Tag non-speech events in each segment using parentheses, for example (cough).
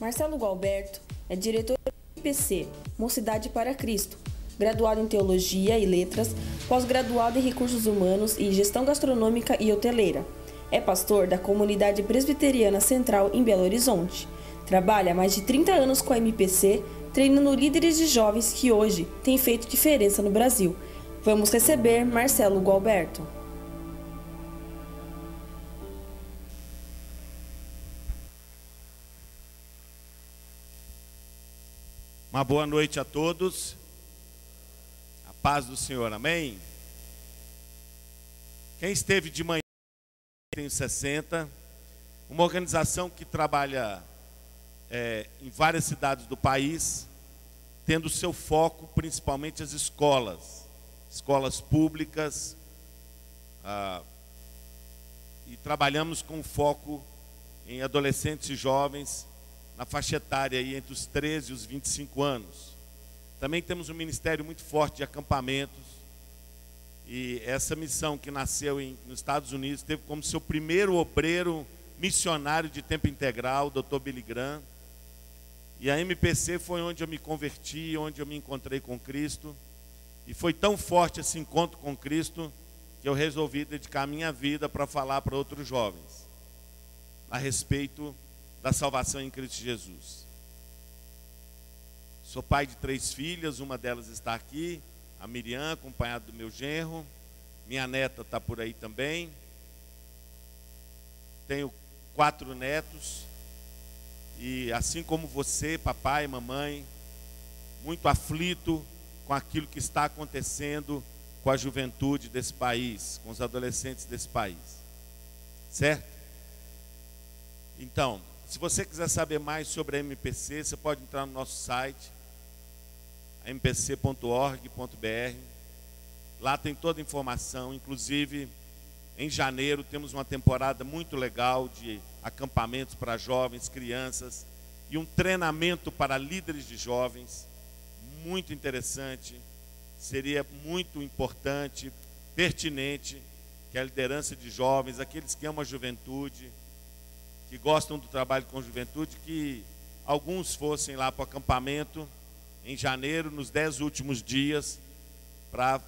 Marcelo Gualberto é diretor do IPC, Mocidade para Cristo, graduado em Teologia e Letras, pós-graduado em Recursos Humanos e Gestão Gastronômica e Hoteleira. É pastor da Comunidade Presbiteriana Central em Belo Horizonte. Trabalha há mais de 30 anos com a MPC, treinando líderes de jovens que hoje têm feito diferença no Brasil. Vamos receber Marcelo Gualberto. Uma boa noite a todos. A paz do Senhor, amém? Quem esteve de manhã, tenho 60, uma organização que trabalha é, em várias cidades do país, tendo seu foco principalmente as escolas, escolas públicas, ah, e trabalhamos com foco em adolescentes e jovens na faixa etária aí entre os 13 e os 25 anos. Também temos um ministério muito forte de acampamentos. E essa missão que nasceu em, nos Estados Unidos teve como seu primeiro obreiro missionário de tempo integral, o Dr. Billy Graham. E a MPC foi onde eu me converti, onde eu me encontrei com Cristo. E foi tão forte esse encontro com Cristo que eu resolvi dedicar minha vida para falar para outros jovens a respeito da salvação em Cristo Jesus. Sou pai de três filhas, uma delas está aqui, a Miriam, acompanhada do meu genro. Minha neta está por aí também. Tenho quatro netos. E assim como você, papai mamãe, muito aflito com aquilo que está acontecendo com a juventude desse país, com os adolescentes desse país. Certo? Então, se você quiser saber mais sobre a MPC, você pode entrar no nosso site, mpc.org.br. Lá tem toda a informação, inclusive em janeiro temos uma temporada muito legal de acampamentos para jovens, crianças e um treinamento para líderes de jovens, muito interessante. Seria muito importante, pertinente que a liderança de jovens, aqueles que amam a juventude, que gostam do trabalho com juventude, que alguns fossem lá para o acampamento em janeiro, nos dez últimos dias, para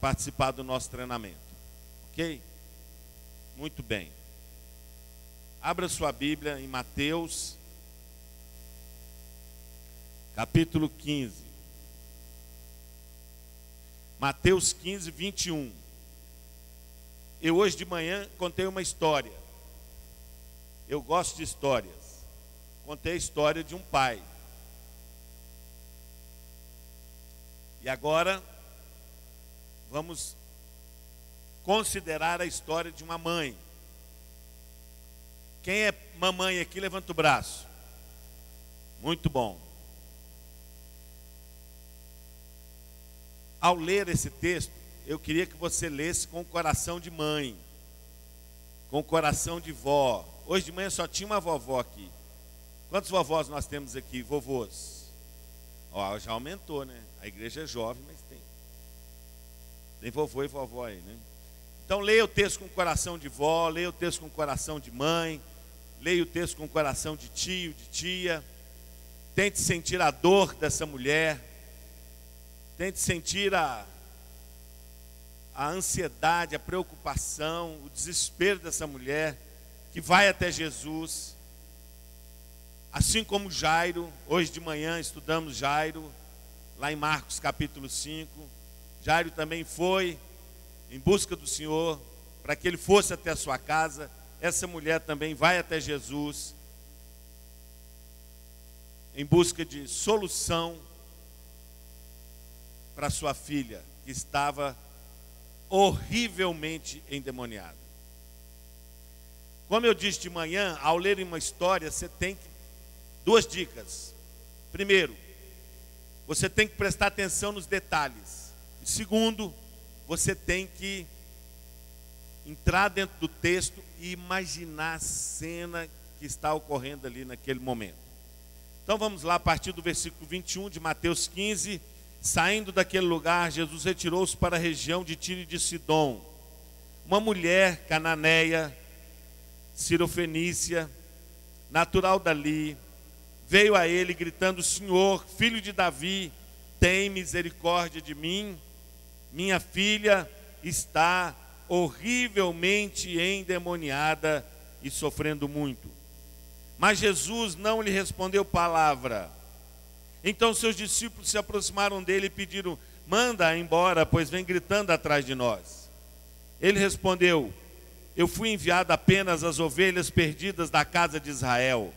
participar do nosso treinamento. Ok? Muito bem. Abra sua Bíblia em Mateus, capítulo 15. Mateus 15, 21. Eu hoje de manhã contei uma história eu gosto de histórias. Contei a história de um pai. E agora vamos considerar a história de uma mãe. Quem é mamãe aqui, levanta o braço. Muito bom. Ao ler esse texto, eu queria que você lesse com o coração de mãe, com o coração de vó, Hoje de manhã só tinha uma vovó aqui. Quantos vovós nós temos aqui? Vovôs. Ó, já aumentou, né? A igreja é jovem, mas tem. Tem vovô e vovó aí, né? Então leia o texto com o coração de vó, leia o texto com o coração de mãe, leia o texto com o coração de tio, de tia. Tente sentir a dor dessa mulher. Tente sentir a, a ansiedade, a preocupação, o desespero dessa mulher que vai até Jesus, assim como Jairo, hoje de manhã estudamos Jairo, lá em Marcos capítulo 5. Jairo também foi em busca do Senhor, para que ele fosse até a sua casa. Essa mulher também vai até Jesus, em busca de solução para sua filha, que estava horrivelmente endemoniada. Como eu disse de manhã, ao ler uma história, você tem que, duas dicas. Primeiro, você tem que prestar atenção nos detalhes. Segundo, você tem que entrar dentro do texto e imaginar a cena que está ocorrendo ali naquele momento. Então vamos lá, a partir do versículo 21 de Mateus 15. Saindo daquele lugar, Jesus retirou-se para a região de Tiro e de Sidom. Uma mulher cananeia Cirofenícia, natural dali, veio a ele gritando: Senhor, filho de Davi, tem misericórdia de mim. Minha filha está horrivelmente endemoniada e sofrendo muito. Mas Jesus não lhe respondeu palavra. Então seus discípulos se aproximaram dele e pediram: Manda embora, pois vem gritando atrás de nós. Ele respondeu: Eu fui enviado apenas às ovelhas perdidas da casa de Israel.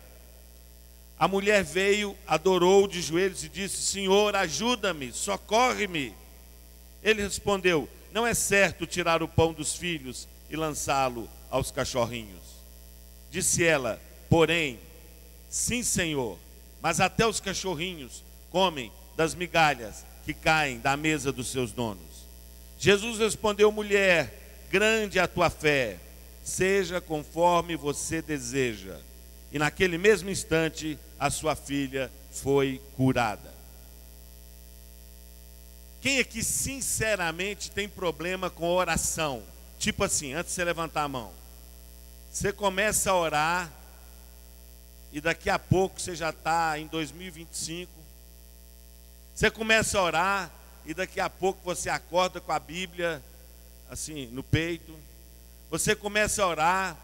A mulher veio, adorou de joelhos e disse: Senhor, ajuda-me, socorre-me. Ele respondeu: Não é certo tirar o pão dos filhos e lançá-lo aos cachorrinhos. Disse ela: Porém, sim, Senhor, mas até os cachorrinhos comem das migalhas que caem da mesa dos seus donos. Jesus respondeu: Mulher, grande é a tua fé, seja conforme você deseja. E naquele mesmo instante, a sua filha foi curada. Quem aqui sinceramente tem problema com oração? Tipo assim, antes de você levantar a mão. Você começa a orar e daqui a pouco você já está em 2025. Você começa a orar e daqui a pouco você acorda com a Bíblia assim no peito. Você começa a orar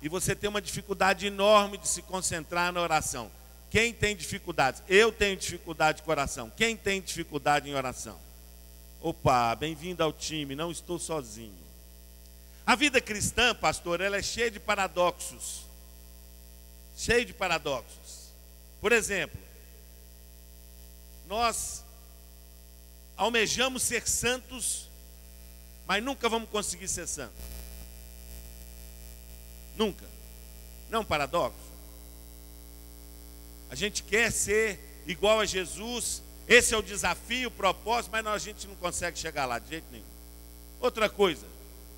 e você tem uma dificuldade enorme de se concentrar na oração. Quem tem dificuldades? Eu tenho dificuldade de coração. Quem tem dificuldade em oração? Opa, bem-vindo ao time, não estou sozinho. A vida cristã, pastor, ela é cheia de paradoxos. Cheia de paradoxos. Por exemplo, nós almejamos ser santos, mas nunca vamos conseguir ser santos. Nunca. Não é um paradoxo? A gente quer ser igual a Jesus, esse é o desafio, o propósito, mas a gente não consegue chegar lá de jeito nenhum. Outra coisa,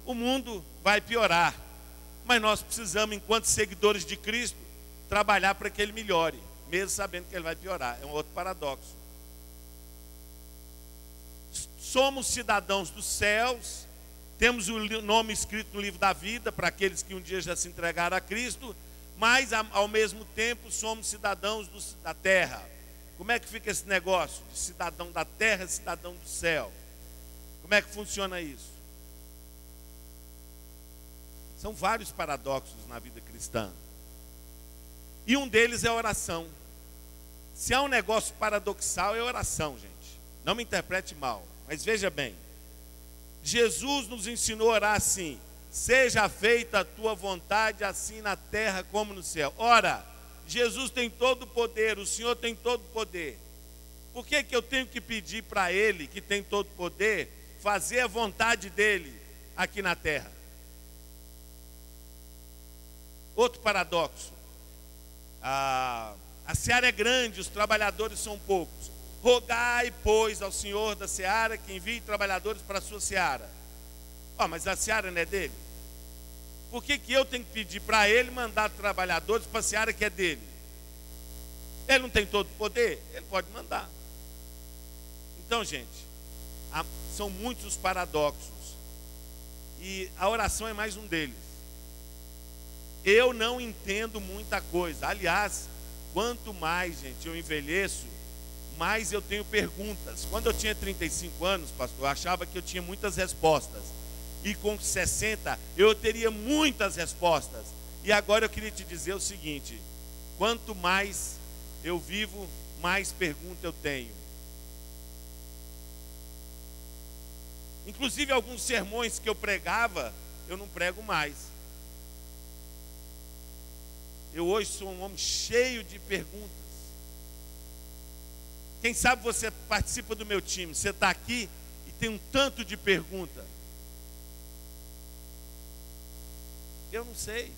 o mundo vai piorar. Mas nós precisamos, enquanto seguidores de Cristo, trabalhar para que ele melhore, mesmo sabendo que ele vai piorar. É um outro paradoxo. Somos cidadãos dos céus, temos o nome escrito no livro da vida para aqueles que um dia já se entregaram a Cristo, mas ao mesmo tempo somos cidadãos do, da terra. Como é que fica esse negócio de cidadão da terra cidadão do céu? Como é que funciona isso? São vários paradoxos na vida cristã. E um deles é a oração. Se há um negócio paradoxal, é oração, gente. Não me interprete mal, mas veja bem. Jesus nos ensinou a orar assim: Seja feita a tua vontade, assim na terra como no céu. Ora, Jesus tem todo o poder, o Senhor tem todo o poder. Por que, que eu tenho que pedir para Ele, que tem todo o poder, fazer a vontade dEle aqui na terra? Outro paradoxo. A, a seara é grande, os trabalhadores são poucos. Rogai, pois, ao Senhor da seara que envie trabalhadores para a sua seara. Oh, mas a seara não é dele? Por que, que eu tenho que pedir para ele mandar trabalhadores para a seara que é dele? Ele não tem todo o poder? Ele pode mandar. Então, gente, há, são muitos os paradoxos. E a oração é mais um deles. Eu não entendo muita coisa. Aliás, quanto mais, gente, eu envelheço, mais eu tenho perguntas. Quando eu tinha 35 anos, pastor, eu achava que eu tinha muitas respostas. E com 60, eu teria muitas respostas. E agora eu queria te dizer o seguinte: quanto mais eu vivo, mais perguntas eu tenho. Inclusive alguns sermões que eu pregava, eu não prego mais. Eu hoje sou um homem cheio de perguntas. Quem sabe você participa do meu time, você está aqui e tem um tanto de pergunta. Eu não sei,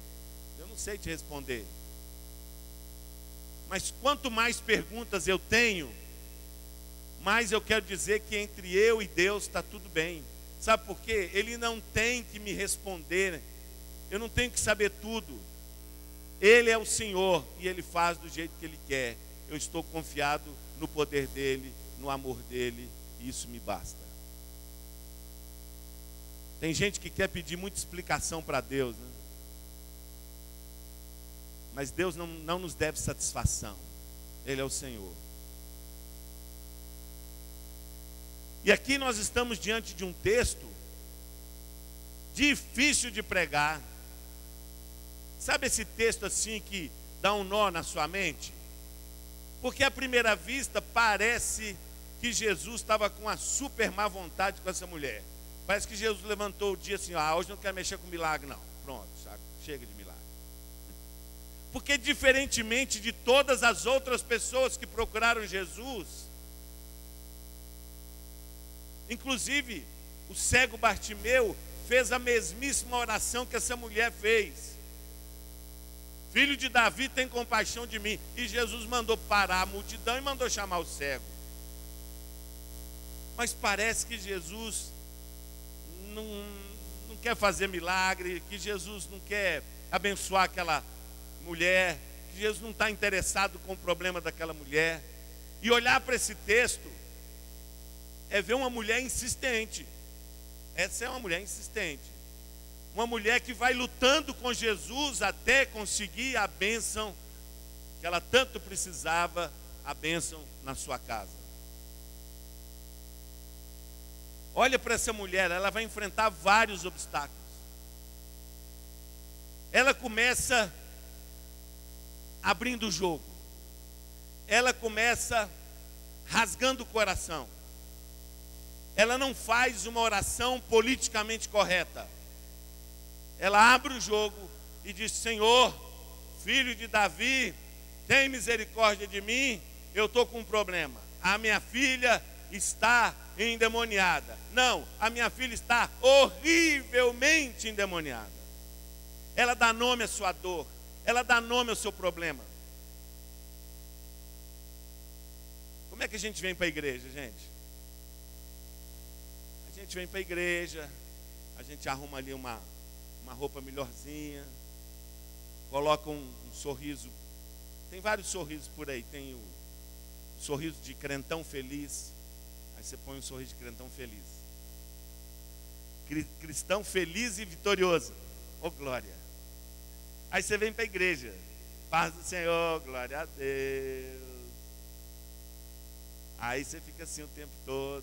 eu não sei te responder. Mas quanto mais perguntas eu tenho, mais eu quero dizer que entre eu e Deus está tudo bem. Sabe por quê? Ele não tem que me responder, eu não tenho que saber tudo. Ele é o Senhor e Ele faz do jeito que Ele quer. Eu estou confiado no poder dEle, no amor dEle, e isso me basta. Tem gente que quer pedir muita explicação para Deus, né? mas Deus não, não nos deve satisfação. Ele é o Senhor. E aqui nós estamos diante de um texto difícil de pregar. Sabe esse texto assim que dá um nó na sua mente? Porque à primeira vista parece que Jesus estava com uma super má vontade com essa mulher. Parece que Jesus levantou o dia assim: ah, hoje não quero mexer com milagre, não. Pronto, chega de milagre. Porque, diferentemente de todas as outras pessoas que procuraram Jesus, inclusive o cego Bartimeu fez a mesmíssima oração que essa mulher fez. Filho de Davi, tem compaixão de mim. E Jesus mandou parar a multidão e mandou chamar o cego. Mas parece que Jesus não, não quer fazer milagre, que Jesus não quer abençoar aquela mulher, que Jesus não está interessado com o problema daquela mulher. E olhar para esse texto é ver uma mulher insistente. Essa é uma mulher insistente. Uma mulher que vai lutando com Jesus até conseguir a bênção que ela tanto precisava, a bênção na sua casa. Olha para essa mulher, ela vai enfrentar vários obstáculos. Ela começa abrindo o jogo. Ela começa rasgando o coração. Ela não faz uma oração politicamente correta. Ela abre o jogo e diz: Senhor, filho de Davi, tem misericórdia de mim, eu estou com um problema. A minha filha está endemoniada. Não, a minha filha está horrivelmente endemoniada. Ela dá nome à sua dor, ela dá nome ao seu problema. Como é que a gente vem para a igreja, gente? A gente vem para a igreja, a gente arruma ali uma, uma roupa melhorzinha, coloca um, um sorriso. Tem vários sorrisos por aí. Tem o, o sorriso de crentão feliz, Aí você põe um sorriso de crentão feliz. Cristão feliz e vitorioso. Oh glória. Aí você vem para a igreja. Paz do Senhor, glória a Deus. Aí você fica assim o tempo todo.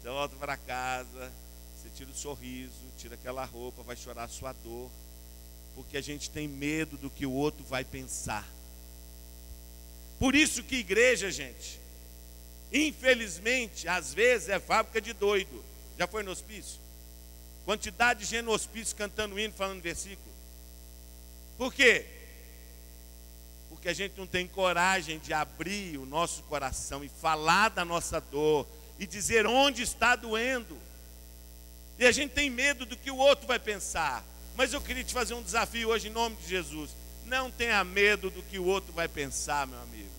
Você volta para casa, tira o sorriso, tira aquela roupa, vai chorar a sua dor. Porque a gente tem medo do que o outro vai pensar. Por isso que igreja, gente, Infelizmente, às vezes é fábrica de doido. Já foi no hospício? Quantidade de gente no hospício cantando hino, falando versículo. Por quê? Porque a gente não tem coragem de abrir o nosso coração e falar da nossa dor e dizer onde está doendo. E a gente tem medo do que o outro vai pensar. Mas eu queria te fazer um desafio hoje em nome de Jesus. Não tenha medo do que o outro vai pensar, meu amigo.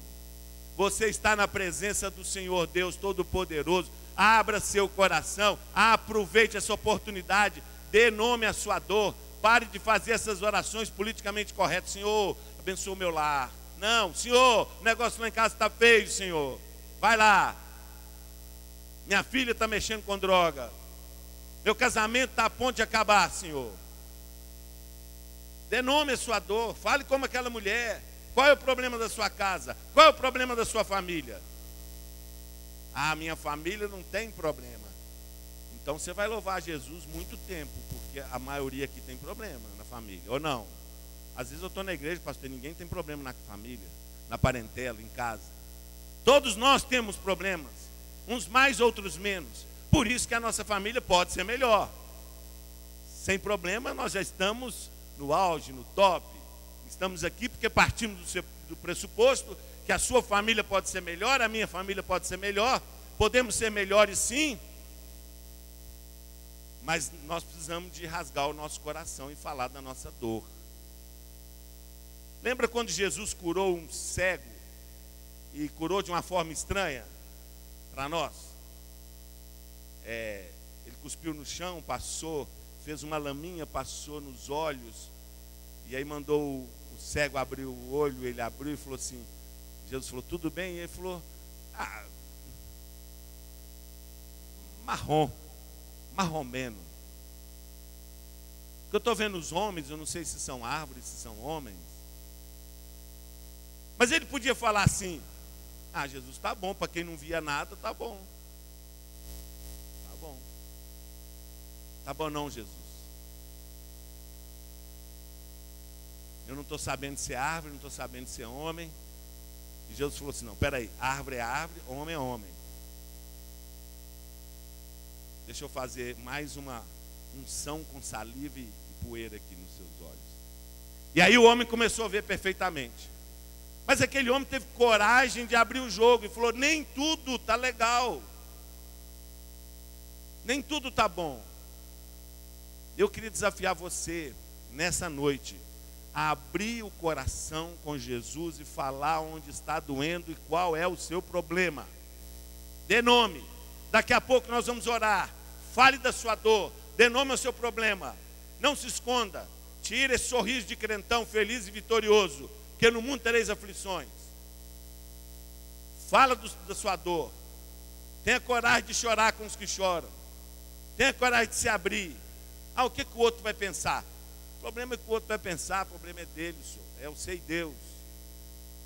Você está na presença do Senhor Deus Todo-Poderoso. Abra seu coração, aproveite essa oportunidade, dê nome à sua dor. Pare de fazer essas orações politicamente corretas. Senhor, abençoa o meu lar. Não, Senhor, o negócio lá em casa está feio, Senhor. Vai lá. Minha filha está mexendo com droga. Meu casamento está a ponto de acabar, Senhor. Dê nome à sua dor. Fale como aquela mulher. Qual é o problema da sua casa? Qual é o problema da sua família? Ah, minha família não tem problema. Então você vai louvar Jesus muito tempo, porque a maioria aqui tem problema na família, ou não? Às vezes eu estou na igreja, pastor, ninguém tem problema na família, na parentela, em casa. Todos nós temos problemas, uns mais, outros menos. Por isso que a nossa família pode ser melhor. Sem problema, nós já estamos no auge, no top. Estamos aqui porque partimos do, seu, do pressuposto que a sua família pode ser melhor, a minha família pode ser melhor, podemos ser melhores sim, mas nós precisamos de rasgar o nosso coração e falar da nossa dor. Lembra quando Jesus curou um cego e curou de uma forma estranha para nós? É, ele cuspiu no chão, passou, fez uma laminha, passou nos olhos, e aí mandou o cego abriu o olho, ele abriu e falou assim: Jesus falou, tudo bem? E ele falou, ah, marrom, marromeno. Eu estou vendo os homens, eu não sei se são árvores, se são homens. Mas ele podia falar assim: Ah, Jesus, tá bom, para quem não via nada, tá bom. Tá bom. Tá bom não, Jesus. Eu não estou sabendo se é árvore, não estou sabendo se é homem. E Jesus falou assim: não, peraí, árvore é árvore, homem é homem. Deixa eu fazer mais uma unção com saliva e poeira aqui nos seus olhos. E aí o homem começou a ver perfeitamente. Mas aquele homem teve coragem de abrir o jogo e falou: nem tudo está legal. Nem tudo está bom. Eu queria desafiar você nessa noite a abrir o coração com Jesus e falar onde está doendo e qual é o seu problema. Dê nome. Daqui a pouco nós vamos orar. Fale da sua dor. Dê nome ao seu problema. Não se esconda. Tire esse sorriso de crentão feliz e vitorioso. Que no mundo tereis aflições. Fala do, da sua dor. Tenha coragem de chorar com os que choram. Tenha coragem de se abrir. Ah, o que, que o outro vai pensar? problema é que o outro vai pensar, o problema é dele, senhor. É o sei Deus.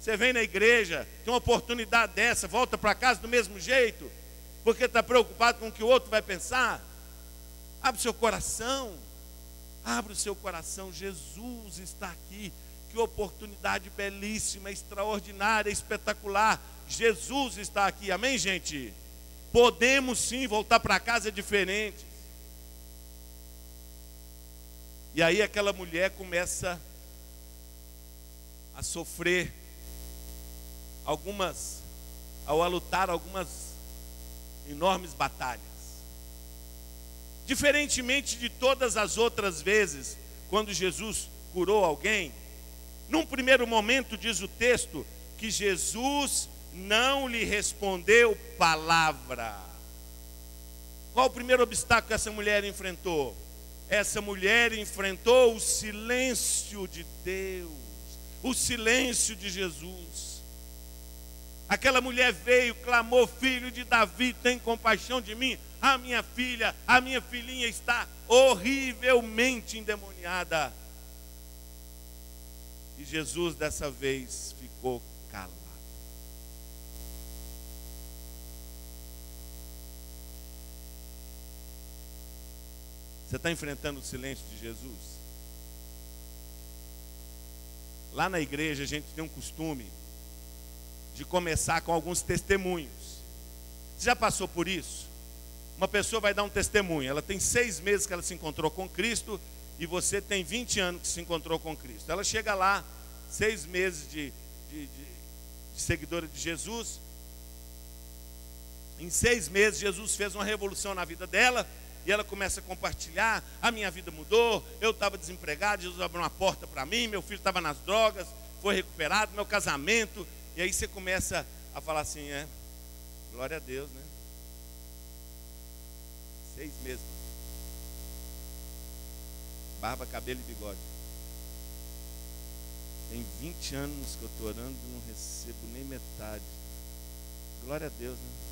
Você vem na igreja, tem uma oportunidade dessa, volta para casa do mesmo jeito, porque está preocupado com o que o outro vai pensar. Abre o seu coração, abre o seu coração. Jesus está aqui. Que oportunidade belíssima, extraordinária, espetacular. Jesus está aqui, amém, gente? Podemos sim voltar para casa diferente. E aí aquela mulher começa a sofrer algumas, ao a lutar algumas enormes batalhas. Diferentemente de todas as outras vezes, quando Jesus curou alguém, num primeiro momento diz o texto que Jesus não lhe respondeu palavra. Qual o primeiro obstáculo que essa mulher enfrentou? Essa mulher enfrentou o silêncio de Deus, o silêncio de Jesus. Aquela mulher veio, clamou: Filho de Davi, tem compaixão de mim. A minha filha, a minha filhinha está horrivelmente endemoniada. E Jesus dessa vez ficou Você está enfrentando o silêncio de Jesus? Lá na igreja a gente tem um costume de começar com alguns testemunhos. Você já passou por isso? Uma pessoa vai dar um testemunho. Ela tem seis meses que ela se encontrou com Cristo e você tem 20 anos que se encontrou com Cristo. Ela chega lá, seis meses de, de, de, de seguidora de Jesus. Em seis meses, Jesus fez uma revolução na vida dela e ela começa a compartilhar: a minha vida mudou, eu estava desempregado, Jesus abriu uma porta para mim, meu filho estava nas drogas, foi recuperado, meu casamento. E aí você começa a falar assim: é, glória a Deus, né? Seis meses. Barba, cabelo e bigode. Tem 20 anos que eu estou orando e não recebo nem metade. Glória a Deus, né?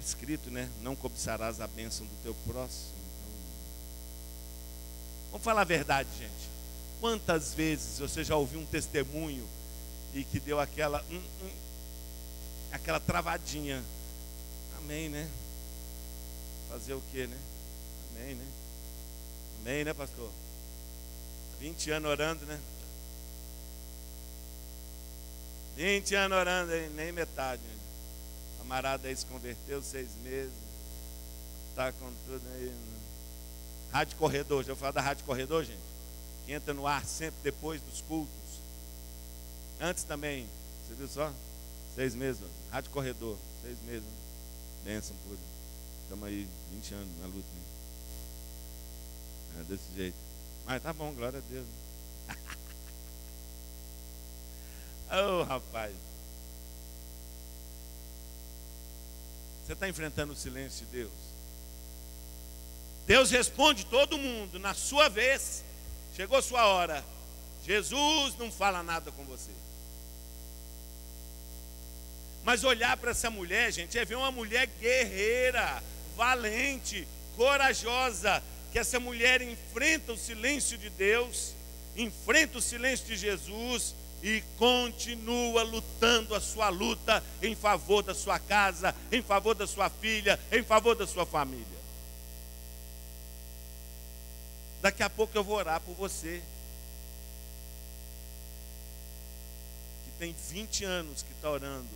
Escrito, né? Não cobiçarás a bênção do teu próximo. Então... Vamos falar a verdade, gente. Quantas vezes você já ouviu um testemunho e que deu aquela, hum, hum, aquela travadinha? Amém, né? Fazer o quê, né? Amém, né? Amém, né, pastor? 20 anos orando, né? 20 anos orando, nem metade. Né? Camarada aí se converteu seis meses. Está com tudo aí. Né? Rádio Corredor, já falar da Rádio Corredor, gente? Que entra no ar sempre depois dos cultos. Antes também, você viu só? Seis meses, Rádio Corredor, seis meses. Né? Bênção por. Estamos aí 20 anos na luta. Né? É desse jeito. Mas tá bom, glória a Deus. (laughs) oh, rapaz. Você está enfrentando o silêncio de Deus? Deus responde todo mundo na sua vez. Chegou sua hora. Jesus não fala nada com você. Mas olhar para essa mulher, gente, é ver uma mulher guerreira, valente, corajosa, que essa mulher enfrenta o silêncio de Deus enfrenta o silêncio de Jesus e continua lutando a sua luta em favor da sua casa, em favor da sua filha, em favor da sua família. Daqui a pouco eu vou orar por você. Que tem 20 anos que está orando,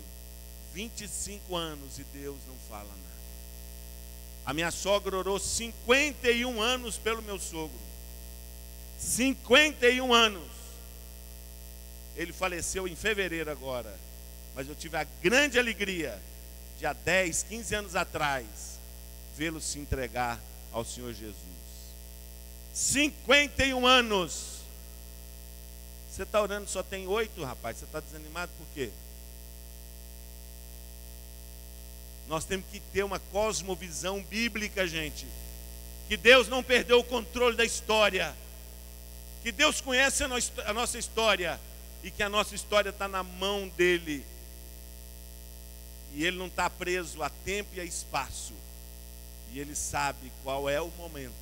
25 anos e Deus não fala nada. A minha sogra orou 51 anos pelo meu sogro. 51 anos. Ele faleceu em fevereiro agora. Mas eu tive a grande alegria de há 10, 15 anos atrás vê-lo se entregar ao Senhor Jesus. 51 anos. Você está orando só tem oito, rapaz. Você está desanimado por quê? Nós temos que ter uma cosmovisão bíblica, gente. Que Deus não perdeu o controle da história. Que Deus conhece a nossa história e que a nossa história está na mão dele. E ele não está preso a tempo e a espaço. E ele sabe qual é o momento.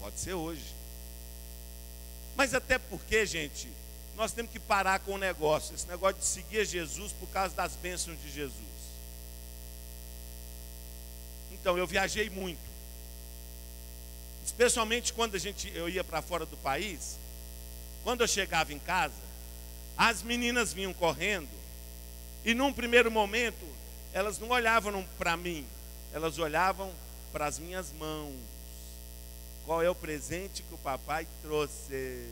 Pode ser hoje. Mas até porque, gente, nós temos que parar com o negócio. Esse negócio de seguir Jesus por causa das bênçãos de Jesus. Então, eu viajei muito. Especialmente quando a gente, eu ia para fora do país. Quando eu chegava em casa, as meninas vinham correndo, e num primeiro momento, elas não olhavam para mim, elas olhavam para as minhas mãos. Qual é o presente que o papai trouxe?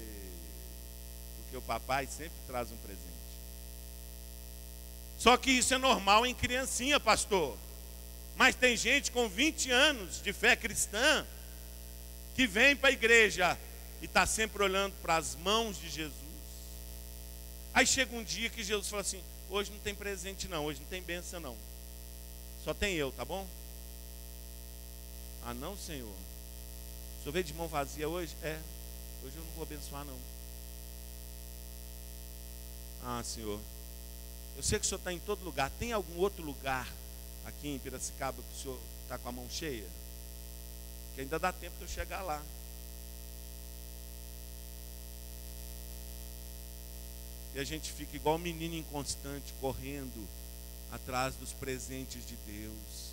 Porque o papai sempre traz um presente. Só que isso é normal em criancinha, pastor. Mas tem gente com 20 anos de fé cristã que vem para a igreja e está sempre olhando para as mãos de Jesus. Aí chega um dia que Jesus fala assim: hoje não tem presente, não, hoje não tem benção, não. Só tem eu, tá bom? Ah, não, Senhor. O senhor veio de mão vazia hoje? É. Hoje eu não vou abençoar, não. Ah, Senhor. Eu sei que o senhor está em todo lugar. Tem algum outro lugar aqui em Piracicaba que o senhor está com a mão cheia? Que ainda dá tempo de eu chegar lá. E a gente fica igual um menino inconstante, correndo atrás dos presentes de Deus.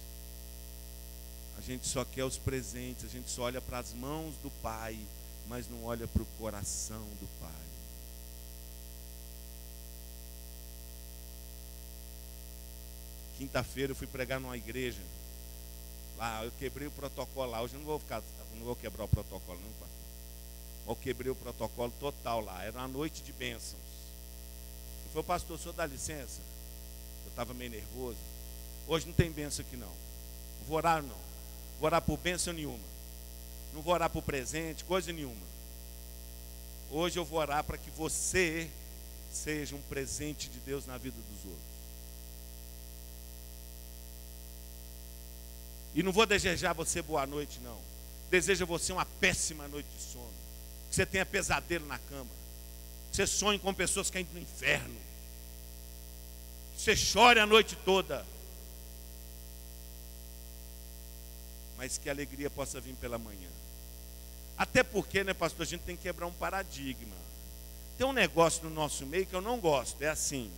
A gente só quer os presentes, a gente só olha para as mãos do Pai, mas não olha para o coração do Pai. Quinta-feira eu fui pregar numa igreja. Lá, eu quebrei o protocolo lá. Hoje eu não vou ficar, não vou quebrar o protocolo, não, pastor. Eu quebrei o protocolo total lá. Era uma noite de bênçãos. Foi pastor, o senhor dá licença? Eu estava meio nervoso. Hoje não tem benção aqui não. Vou orar não. Vou orar por benção nenhuma. Não vou orar por presente, coisa nenhuma. Hoje eu vou orar para que você seja um presente de Deus na vida dos outros. E não vou desejar você boa noite, não. Desejo você uma péssima noite de sono. Que você tenha pesadelo na cama. Você sonhe com pessoas caindo no inferno você chore a noite toda. Mas que a alegria possa vir pela manhã. Até porque, né, pastor, a gente tem que quebrar um paradigma. Tem um negócio no nosso meio que eu não gosto, é assim.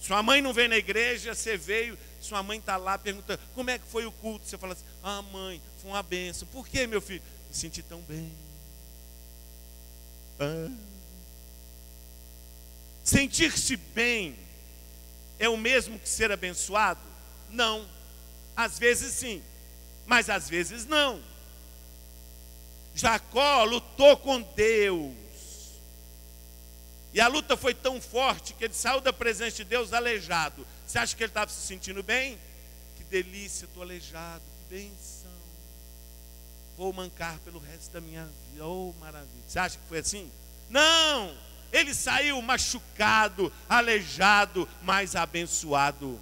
Sua mãe não vem na igreja, você veio, sua mãe está lá perguntando como é que foi o culto. Você fala assim, ah mãe, foi uma benção. Por que, meu filho? Me senti tão bem. Ah. Sentir-se bem é o mesmo que ser abençoado? Não. Às vezes sim, mas às vezes não. Jacó lutou com Deus. E a luta foi tão forte que ele saiu da presença de Deus aleijado. Você acha que ele estava se sentindo bem? Que delícia, estou aleijado, que benção. Vou mancar pelo resto da minha vida. Oh, maravilha. Você acha que foi assim? Não! Ele saiu machucado, aleijado, mas abençoado.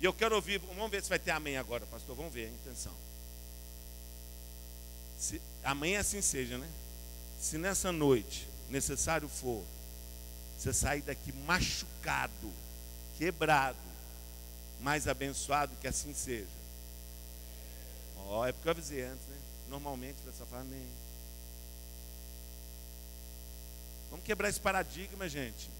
E eu quero ouvir, vamos ver se vai ter amém agora, pastor. Vamos ver intenção. Se, amém assim seja, né? Se nessa noite necessário for, você sair daqui machucado, quebrado, mas abençoado, que assim seja. Ó, oh, é porque eu avisei antes, né? Normalmente a pessoa fala amém. Vamos quebrar esse paradigma, gente.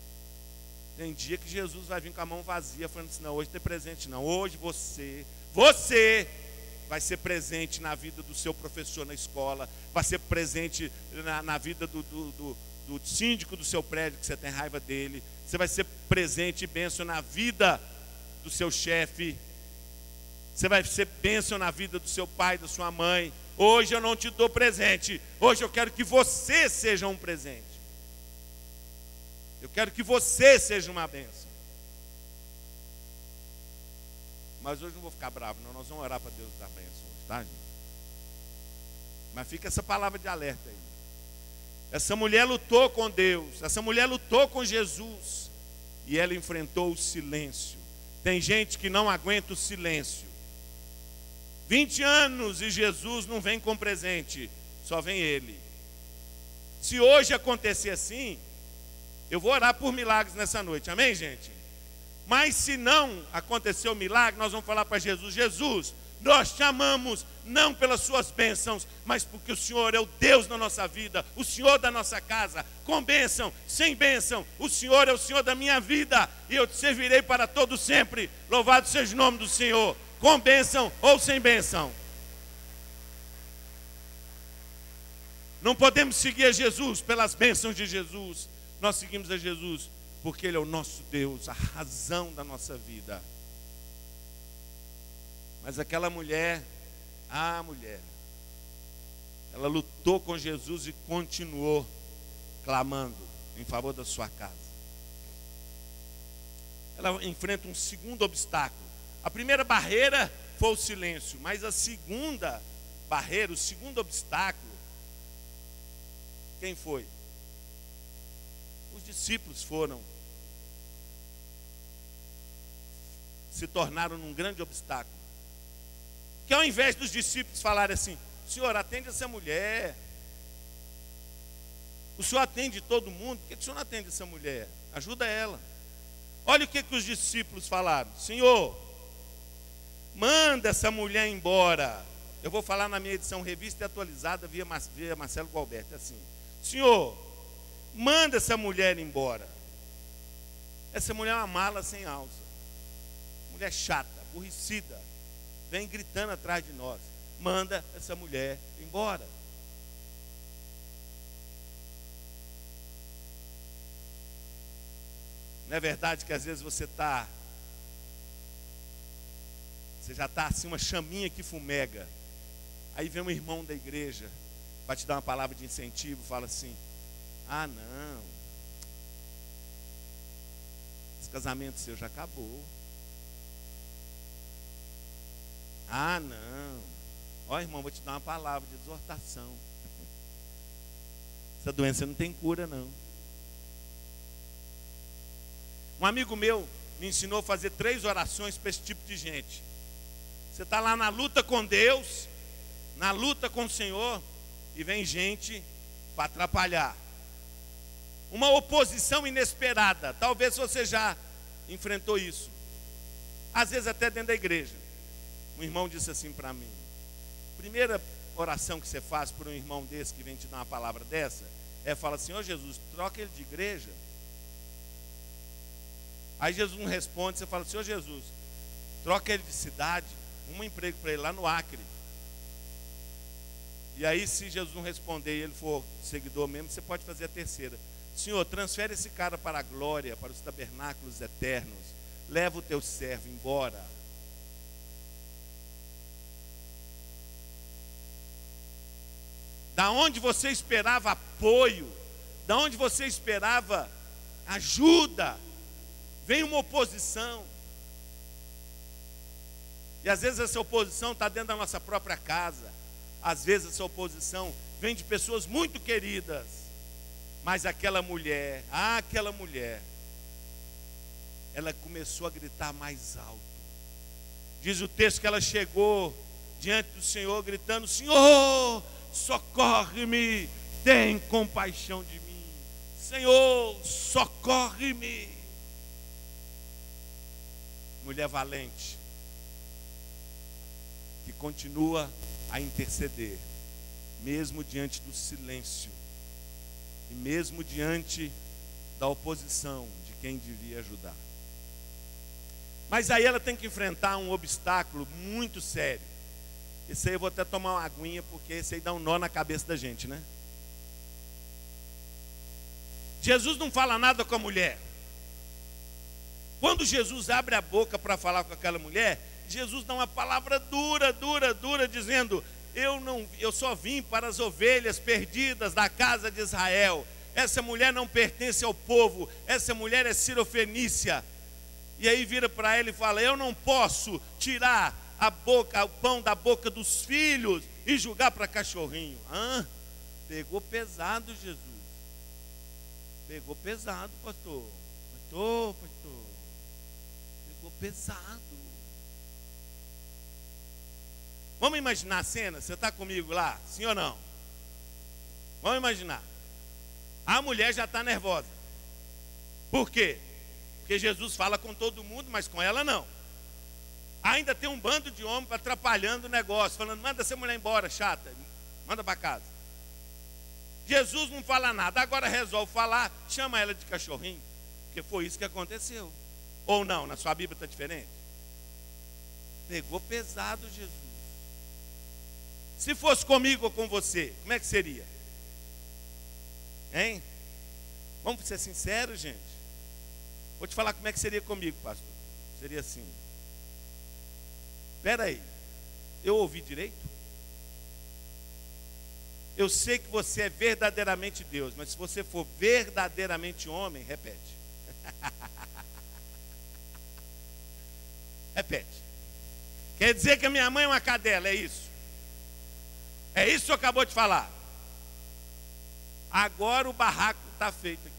Tem dia que Jesus vai vir com a mão vazia, falando assim: não, hoje tem presente, não. Hoje você, você vai ser presente na vida do seu professor na escola, vai ser presente na, na vida do, do, do, do, síndico do seu prédio, que você tem raiva dele, você vai ser presente e bênção na vida do seu chefe, você vai ser bênção na vida do seu pai, da sua mãe. Hoje eu não te dou presente, hoje eu quero que você seja um presente. Eu quero que você seja uma bênção. Mas hoje não vou ficar bravo, não. Nós vamos orar para Deus dar bênção hoje, tá, gente? Mas fica essa palavra de alerta aí. Essa mulher lutou com Deus, essa mulher lutou com Jesus e ela enfrentou o silêncio. Tem gente que não aguenta o silêncio. 20 anos e Jesus não vem com presente, só vem Ele. Se hoje acontecer assim, eu vou orar por milagres nessa noite, amém, gente? Mas se não acontecer o milagre, nós vamos falar para Jesus: Jesus, nós te amamos não pelas suas bênçãos, mas porque o Senhor é o Deus da nossa vida, o Senhor da nossa casa, com bênção, sem bênção, o Senhor é o Senhor da minha vida, e eu te servirei para todo sempre. Louvado seja o nome do Senhor, com bênção ou sem bênção. Não podemos seguir a Jesus pelas bênçãos de Jesus, nós seguimos a Jesus porque Ele é o nosso Deus, a razão da nossa vida. Mas aquela mulher, a mulher, ela lutou com Jesus e continuou clamando em favor da sua casa. Ela enfrenta um segundo obstáculo. A primeira barreira foi o silêncio, mas a segunda barreira, o segundo obstáculo, quem foi? Os discípulos foram se tornaram um grande obstáculo. Que ao invés dos discípulos falarem assim: Senhor, atende essa mulher. O Senhor atende todo mundo, por que o Senhor não atende essa mulher? Ajuda ela. Olha o que, que os discípulos falaram: Senhor, manda essa mulher embora. Eu vou falar na minha edição revista e atualizada via, Marcelo Gualberto, é assim: Senhor, manda essa mulher embora. Essa mulher é uma mala sem alça mulher chata, aborrecida, vem gritando atrás de nós. Manda essa mulher embora. Não é verdade que às vezes você está. Você já está assim, uma chaminha que fumega. Aí vem um irmão da igreja, para te dar uma palavra de incentivo, fala assim: Ah, não. Esse casamento seu já acabou. Ah, não. Ó, irmão, vou te dar uma palavra de exortação. Essa doença não tem cura, não. Um amigo meu me ensinou a fazer três orações para esse tipo de gente. Você está lá na luta com Deus, na luta com o Senhor, e vem gente para atrapalhar. Uma oposição inesperada. Talvez você já enfrentou isso. Às vezes até dentro da igreja. Um irmão disse assim para mim: primeira oração que você faz por um irmão desse que vem te dar uma palavra dessa é falar assim: Ó oh, Jesus, troca ele de igreja. Aí Jesus não responde, você fala assim: Ó oh, Jesus, troca ele de cidade, um emprego para ele lá no Acre. E aí, se Jesus não responder e ele for seguidor mesmo, você pode fazer a terceira. Senhor, transfere esse cara para a glória, para os tabernáculos eternos. Leva o teu servo embora. da onde você esperava apoio, da onde você esperava ajuda, vem uma oposição. E às vezes essa oposição está dentro da nossa própria casa, às vezes essa oposição vem de pessoas muito queridas, mas aquela mulher, ah, aquela mulher, ela começou a gritar mais alto. Diz o texto que ela chegou diante do Senhor, gritando: Senhor, socorre-me, tem compaixão de mim. Senhor, socorre-me. Mulher valente, que continua a interceder, mesmo diante do silêncio e mesmo diante da oposição de quem devia ajudar. Mas aí ela tem que enfrentar um obstáculo muito sério. Esse aí eu vou até tomar uma aguinha, porque esse aí dá um nó na cabeça da gente, né? Jesus não fala nada com a mulher. Quando Jesus abre a boca para falar com aquela mulher, Jesus dá uma palavra dura, dura, dura, dizendo: eu não, eu só vim para as ovelhas perdidas da casa de Israel. Essa mulher não pertence ao povo, essa mulher é cirofenícia. E aí vira para ela e fala: Eu não posso tirar a boca, o pão da boca dos filhos e julgar para cachorrinho. Hã? Pegou pesado, Jesus. Pegou pesado, pastor. Pastor, pastor. Pegou pesado. Vamos imaginar a cena? Você está comigo lá? Sim ou não? Vamos imaginar. A mulher já está nervosa. Por quê? Porque Jesus fala com todo mundo, mas com ela não. Ainda tem um bando de homens atrapalhando o negócio, falando: manda essa mulher embora, chata, manda para casa. Jesus não fala nada, agora resolve falar, chama ela de cachorrinho, porque foi isso que aconteceu. Ou não, na sua Bíblia está diferente? Pegou pesado Jesus. Se fosse comigo ou com você, como é que seria? Hein? Vamos ser sinceros, gente. Vou te falar como é que seria comigo, pastor. Seria assim. Espera aí. Eu ouvi direito? Eu sei que você é verdadeiramente Deus, mas se você for verdadeiramente homem, repete. (laughs) repete. Quer dizer que a minha mãe é uma cadela, é isso? É isso que você acabou de falar. Agora o barraco está feito aqui.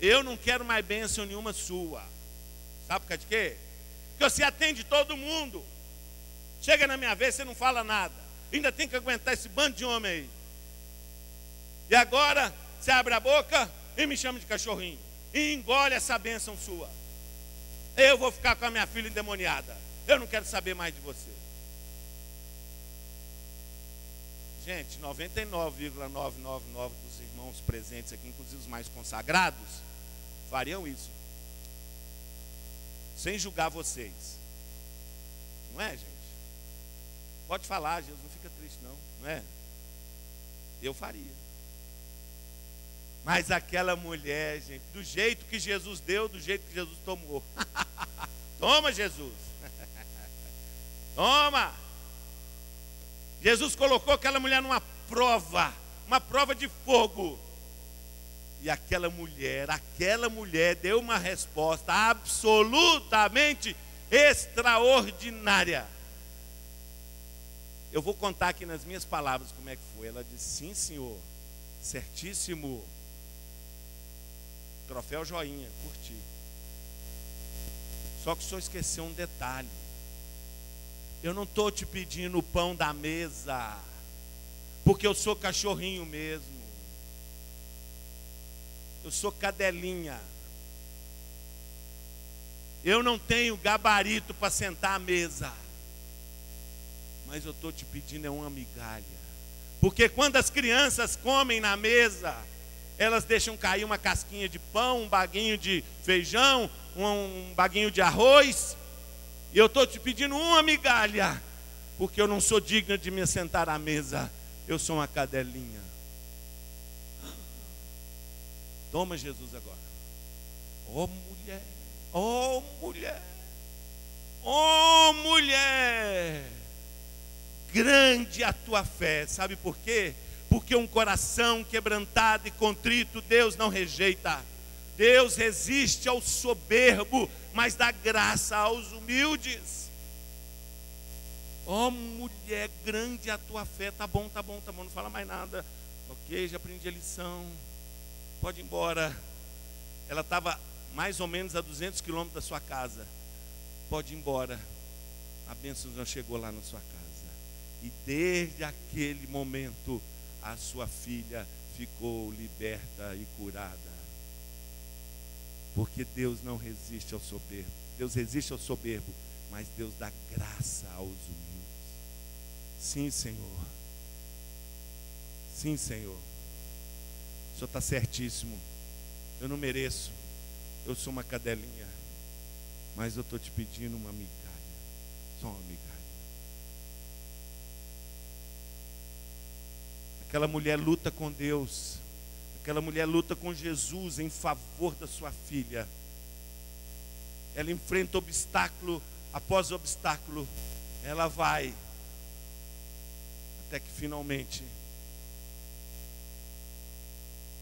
Eu não quero mais bênção nenhuma sua. Sabe por causa de quê? Porque você atende todo mundo. Chega na minha vez, você não fala nada. Ainda tem que aguentar esse bando de homem aí. E agora, você abre a boca e me chama de cachorrinho. E engole essa bênção sua. Eu vou ficar com a minha filha endemoniada. Eu não quero saber mais de você. Gente, 99,999 dos irmãos presentes aqui, inclusive os mais consagrados, fariam isso. Sem julgar vocês. Não é, gente? Pode falar, Jesus, não fica triste, não. Não é? Eu faria. Mas aquela mulher, gente, do jeito que Jesus deu, do jeito que Jesus tomou. (laughs) Toma, Jesus. (laughs) Toma. Jesus colocou aquela mulher numa prova, uma prova de fogo. E aquela mulher, aquela mulher deu uma resposta absolutamente extraordinária. Eu vou contar aqui nas minhas palavras como é que foi. Ela disse: Sim, senhor, certíssimo. Troféu joinha, curti. Só que o senhor esqueceu um detalhe. Eu não estou te pedindo o pão da mesa, porque eu sou cachorrinho mesmo eu sou cadelinha. Eu não tenho gabarito para sentar à mesa. Mas eu estou te pedindo é uma migalha. Porque quando as crianças comem na mesa, elas deixam cair uma casquinha de pão, um baguinho de feijão, um baguinho de arroz. E eu estou te pedindo uma migalha. Porque eu não sou digna de me sentar à mesa. Eu sou uma cadelinha. Toma Jesus agora. Oh mulher, oh mulher, oh mulher, grande a tua fé, sabe por quê? Porque um coração quebrantado e contrito Deus não rejeita. Deus resiste ao soberbo, mas dá graça aos humildes. Oh mulher, grande a tua fé. Tá bom, tá bom, tá bom, não fala mais nada. Ok, já aprendi a lição pode ir embora. Ela estava mais ou menos a 200 quilômetros da sua casa. Pode ir embora. A bênção já chegou lá na sua casa. E desde aquele momento, a sua filha ficou liberta e curada. Porque Deus não resiste ao soberbo. Deus resiste ao soberbo, mas Deus dá graça aos humildes. Sim, Senhor. Sim, Senhor. O Senhor está certíssimo. Eu não mereço. Eu sou uma cadelinha. Mas eu estou te pedindo uma migalha. Só uma migalha. Aquela mulher luta com Deus. Aquela mulher luta com Jesus em favor da sua filha. Ela enfrenta obstáculo após obstáculo. Ela vai. Até que finalmente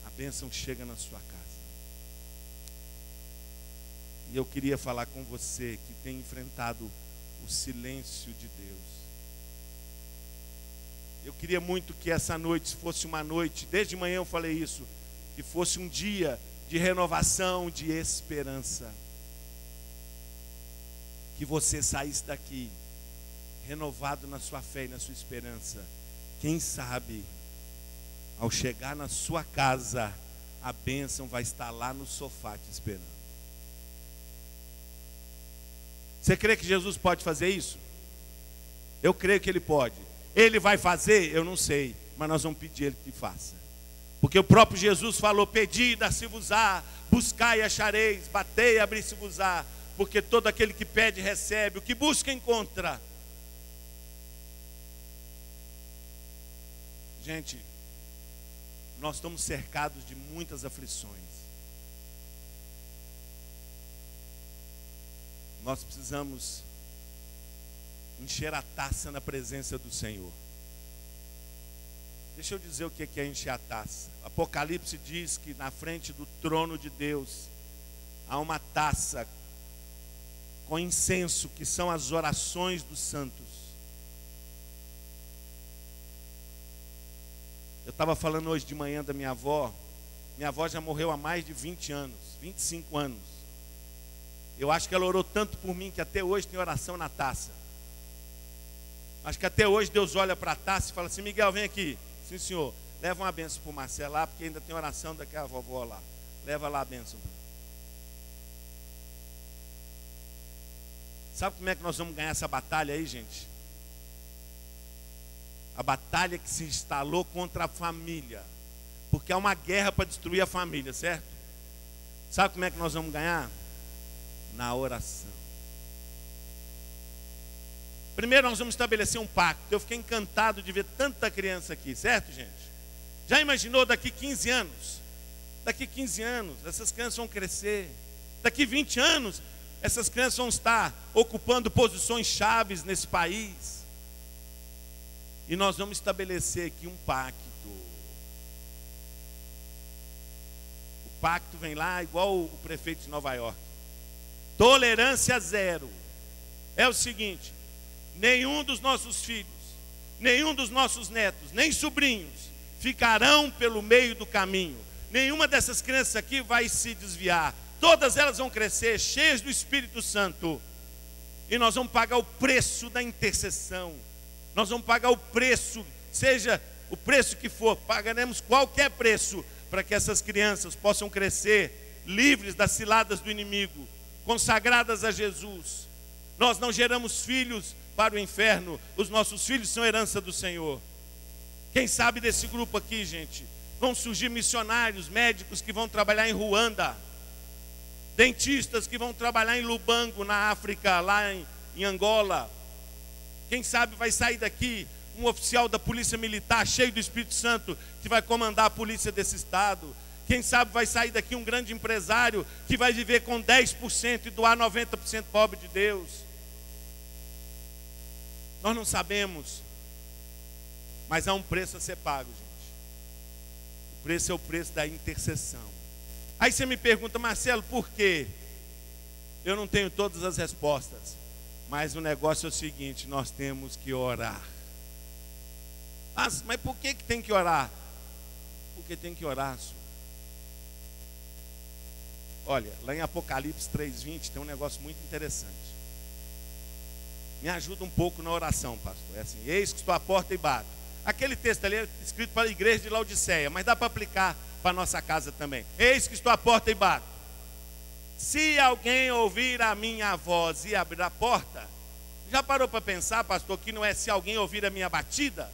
a bênção chega na sua casa. E eu queria falar com você que tem enfrentado o silêncio de Deus. Eu queria muito que essa noite fosse uma noite, desde manhã eu falei isso, que fosse um dia de renovação, de esperança. Que você saísse daqui renovado na sua fé e na sua esperança. Quem sabe, ao chegar na sua casa, a bênção vai estar lá no sofá te esperando. Você crê que Jesus pode fazer isso? Eu creio que Ele pode. Ele vai fazer? Eu não sei, mas nós vamos pedir Ele que faça. Porque o próprio Jesus falou: Pedi, dá-se-vos-á, buscai e achareis, batei, abri-se-vos-á. Porque todo aquele que pede, recebe, o que busca, encontra. Gente, nós estamos cercados de muitas aflições. Nós precisamos encher a taça na presença do Senhor. Deixa eu dizer o que é encher a taça. Apocalipse diz que na frente do trono de Deus há uma taça com incenso, que são as orações dos santos. Eu estava falando hoje de manhã da minha avó. Minha avó já morreu há mais de 20 anos, 25 anos. Eu acho que ela orou tanto por mim que até hoje tem oração na taça. Acho que até hoje Deus olha para a taça e fala assim: Miguel, vem aqui. Sim, senhor. Leva uma benção para o Marcelo lá, porque ainda tem oração daquela vovó lá. Leva lá a benção. Sabe como é que nós vamos ganhar essa batalha aí, gente? A batalha que se instalou contra a família. Porque é uma guerra para destruir a família, certo? Sabe como é que nós vamos ganhar? Na oração. Primeiro nós vamos estabelecer um pacto. Eu fiquei encantado de ver tanta criança aqui, certo, gente? Já imaginou daqui 15 anos? Daqui 15 anos, essas crianças vão crescer. Daqui 20 anos, essas crianças vão estar ocupando posições chaves nesse país. E nós vamos estabelecer aqui um pacto. O pacto vem lá igual o prefeito de Nova York. Tolerância zero. É o seguinte: nenhum dos nossos filhos, nenhum dos nossos netos, nem sobrinhos ficarão pelo meio do caminho. Nenhuma dessas crianças aqui vai se desviar. Todas elas vão crescer cheias do Espírito Santo. E nós vamos pagar o preço da intercessão. Nós vamos pagar o preço, seja o preço que for, pagaremos qualquer preço para que essas crianças possam crescer livres das ciladas do inimigo, consagradas a Jesus. Nós não geramos filhos para o inferno, os nossos filhos são herança do Senhor. Quem sabe desse grupo aqui, gente? Vão surgir missionários, médicos que vão trabalhar em Ruanda, dentistas que vão trabalhar em Lubango, na África, lá em, em Angola. Quem sabe vai sair daqui um oficial da Polícia Militar cheio do Espírito Santo que vai comandar a polícia desse estado. Quem sabe vai sair daqui um grande empresário que vai viver com 10% e doar 90% pobre de Deus. Nós não sabemos. Mas há um preço a ser pago, gente. O preço é o preço da intercessão. Aí você me pergunta, Marcelo, por quê? Eu não tenho todas as respostas. Mas o negócio é o seguinte: nós temos que orar. Mas, mas por que, que tem que orar? Porque tem que orar, senhor. Olha, lá em Apocalipse 3,20 tem um negócio muito interessante. Me ajuda um pouco na oração, pastor. É assim: Eis que estou à porta e bato. Aquele texto ali é escrito para a igreja de Laodiceia, mas dá para aplicar para a nossa casa também. Eis que estou à porta e bato. Se alguém ouvir a minha voz e abrir a porta, Já parou para pensar, pastor, que não é se alguém ouvir a minha batida?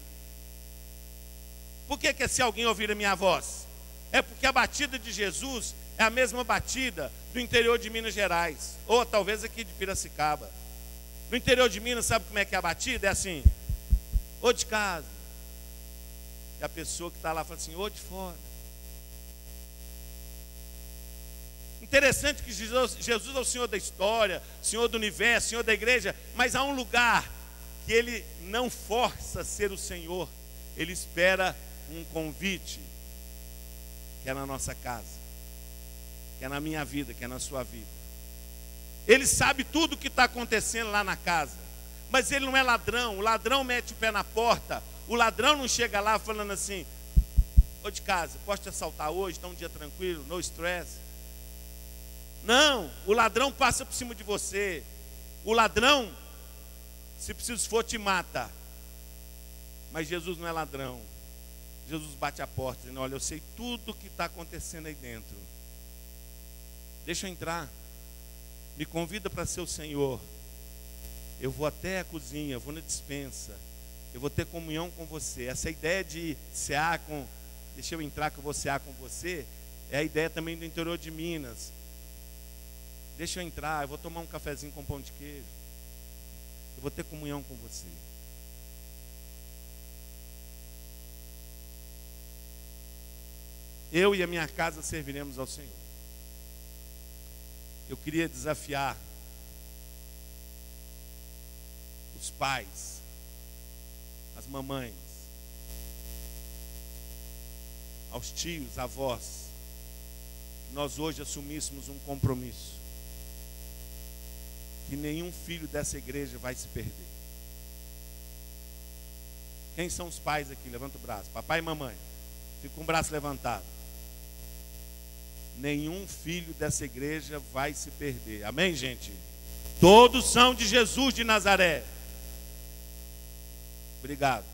Por que, que é se alguém ouvir a minha voz? É porque a batida de Jesus é a mesma batida do interior de Minas Gerais, ou talvez aqui de Piracicaba. No interior de Minas, sabe como é que é a batida? É assim, ou de casa. E a pessoa que está lá fala assim, ou de fora. Interessante que Jesus, Jesus é o Senhor da história, Senhor do universo, Senhor da igreja, mas há um lugar que Ele não força a ser o Senhor, Ele espera um convite, que é na nossa casa, que é na minha vida, que é na sua vida. Ele sabe tudo o que está acontecendo lá na casa, mas ele não é ladrão. O ladrão mete o pé na porta, o ladrão não chega lá falando assim: Ô de casa, posso te assaltar hoje? Está um dia tranquilo, no stress. Não, o ladrão passa por cima de você. O ladrão, se preciso for, te mata. Mas Jesus não é ladrão. Jesus bate a porta dizendo: Olha, eu sei tudo o que está acontecendo aí dentro. Deixa eu entrar. Me convida para ser o Senhor. Eu vou até a cozinha, vou na dispensa. Eu vou ter comunhão com você. Essa ideia de cear com. Deixa eu entrar que eu vou cear com você. É a ideia também do interior de Minas. Deixa eu entrar, eu vou tomar um cafezinho com pão de queijo. Eu vou ter comunhão com você. Eu e a minha casa serviremos ao Senhor. Eu queria desafiar os pais, as mamães, aos tios, avós, que nós hoje assumíssemos um compromisso. Que nenhum filho dessa igreja vai se perder. Quem são os pais aqui? Levanta o braço. Papai e mamãe. Fica com o braço levantado nenhum filho dessa igreja vai se perder. Amém, gente? Todos são de Jesus de Nazaré. Obrigado.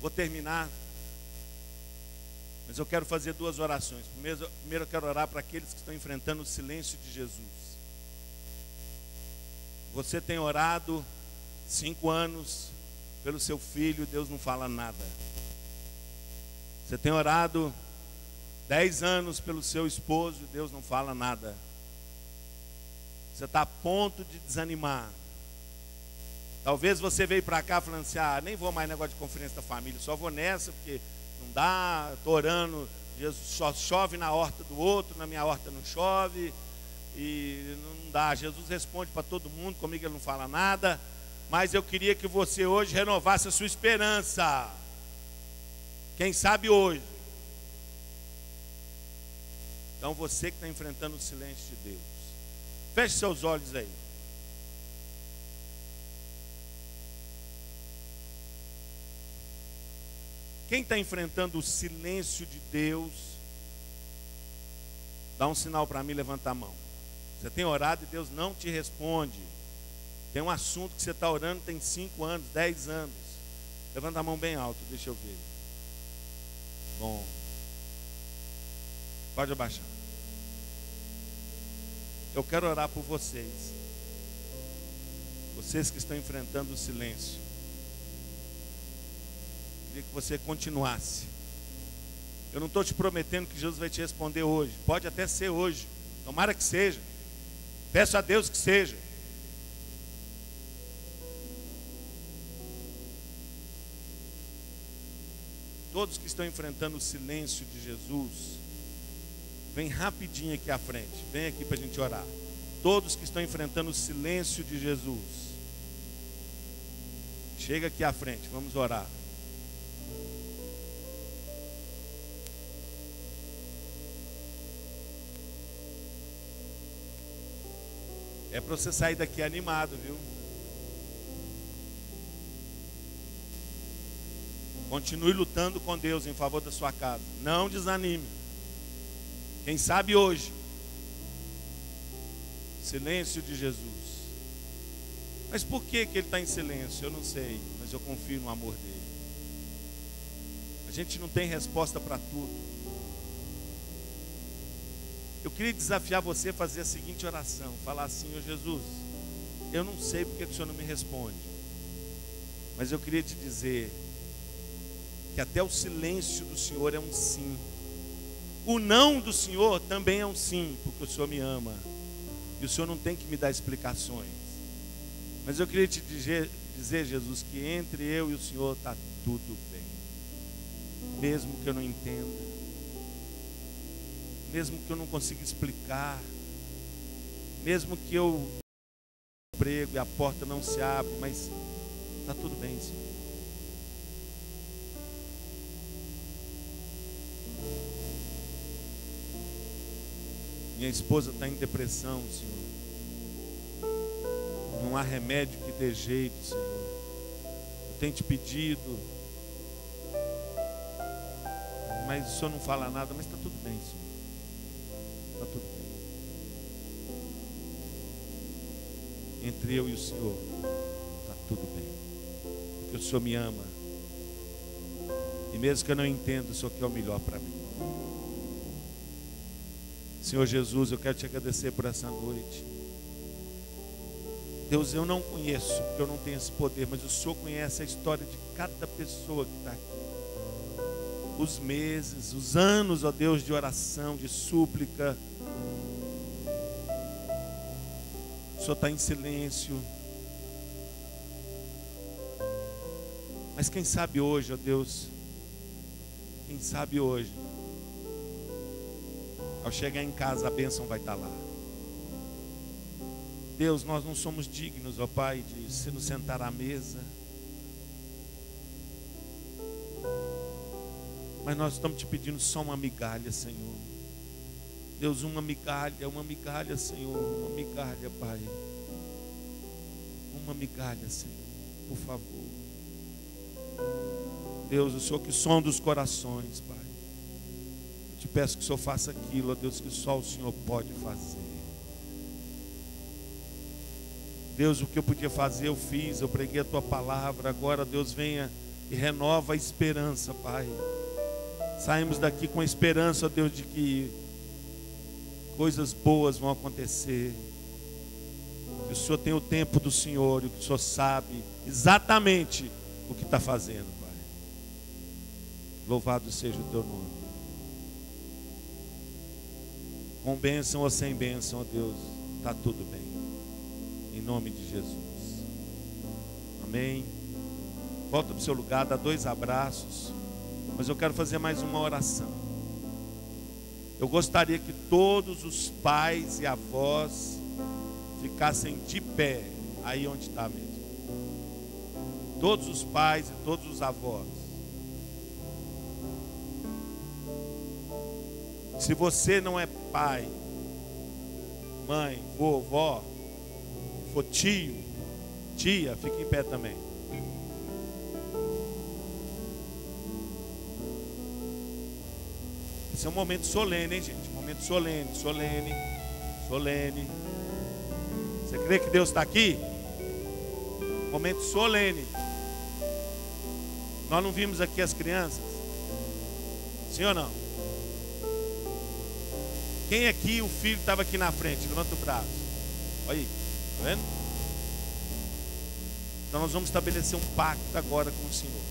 Vou terminar. Mas eu quero fazer duas orações. Primeiro, eu quero orar para aqueles que estão enfrentando o silêncio de Jesus. Você tem orado Cinco anos pelo seu filho, Deus não fala nada. Você tem orado dez anos pelo seu esposo, Deus não fala nada. Você está a ponto de desanimar. Talvez você veio para cá falando assim: ah, nem vou mais negócio de conferência da família, só vou nessa porque não dá, estou orando, Jesus só chove na horta do outro, na minha horta não chove, e não dá. Jesus responde para todo mundo, comigo ele não fala nada mas eu queria que você hoje renovasse a sua esperança. Quem sabe hoje. Então você que está enfrentando o silêncio de Deus, feche seus olhos aí. Quem está enfrentando o silêncio de Deus, dá um sinal para mim, levanta a mão. Você tem orado e Deus não te responde. Tem um assunto que você está orando tem 5 anos, 10 anos. Levanta a mão bem alto, deixa eu ver. Bom. Pode abaixar. Eu quero orar por vocês. Vocês que estão enfrentando o silêncio. Queria que você continuasse. Eu não estou te prometendo que Jesus vai te responder hoje. Pode até ser hoje. Tomara que seja. Peço a Deus que seja. Todos que estão enfrentando o silêncio de Jesus, vem rapidinho aqui à frente. Vem aqui para a gente orar. Todos que estão enfrentando o silêncio de Jesus, chega aqui à frente. Vamos orar. É para você sair daqui animado, viu? Continue lutando com Deus em favor da sua casa. Não desanime. Quem sabe hoje. Silêncio de Jesus. Mas por que, que ele está em silêncio? Eu não sei, mas eu confio no amor dele. A gente não tem resposta para tudo. Eu queria desafiar você a fazer a seguinte oração: falar assim, ô Jesus, eu não sei porque o Senhor não me responde, mas eu queria te dizer que até o silêncio do Senhor é um sim. O não do Senhor também é um sim, porque o Senhor me ama. E o Senhor não tem que me dar explicações. Mas eu queria te dizer, dizer Jesus, que entre eu e o Senhor está tudo bem. Mesmo que eu não entenda. Mesmo que eu não consiga explicar. Mesmo que eu emprego e a porta não se abre, mas está tudo bem, Senhor. Minha esposa está em depressão, Senhor. Não há remédio que dê jeito, Senhor. Eu tenho te pedido. Mas o Senhor não fala nada, mas está tudo bem, Senhor. Está tudo bem. Entre eu e o Senhor, está tudo bem. Porque o Senhor me ama. E mesmo que eu não entenda, o Senhor quer o melhor para mim. Senhor Jesus, eu quero te agradecer por essa noite. Deus, eu não conheço, porque eu não tenho esse poder, mas o Senhor conhece a história de cada pessoa que está aqui. Os meses, os anos, ó Deus, de oração, de súplica. O Senhor está em silêncio. Mas quem sabe hoje, ó Deus, quem sabe hoje, ao chegar em casa, a bênção vai estar lá. Deus, nós não somos dignos, ó Pai, de se nos sentar à mesa. Mas nós estamos te pedindo só uma migalha, Senhor. Deus, uma migalha, uma migalha, Senhor, uma migalha, Pai. Uma migalha, Senhor, por favor. Deus, o Senhor que som dos corações, Pai te peço que o Senhor faça aquilo, ó Deus, que só o Senhor pode fazer. Deus, o que eu podia fazer, eu fiz, eu preguei a tua palavra. Agora, Deus, venha e renova a esperança, Pai. Saímos daqui com a esperança, ó Deus, de que coisas boas vão acontecer. Que o Senhor tem o tempo do Senhor e que o Senhor sabe exatamente o que está fazendo, Pai. Louvado seja o teu nome com bênção ou sem bênção, ó Deus, está tudo bem. Em nome de Jesus. Amém. Volta para o seu lugar, dá dois abraços. Mas eu quero fazer mais uma oração. Eu gostaria que todos os pais e avós ficassem de pé, aí onde está mesmo. Todos os pais e todos os avós. Se você não é pai, mãe, vovó, tio, tia, fica em pé também. Esse é um momento solene, hein, gente? Momento solene, solene, solene. Você crê que Deus está aqui? Momento solene. Nós não vimos aqui as crianças? Sim ou não? Quem aqui, o filho estava aqui na frente? Levanta o braço. Olha aí, tá vendo? Então nós vamos estabelecer um pacto agora com o Senhor.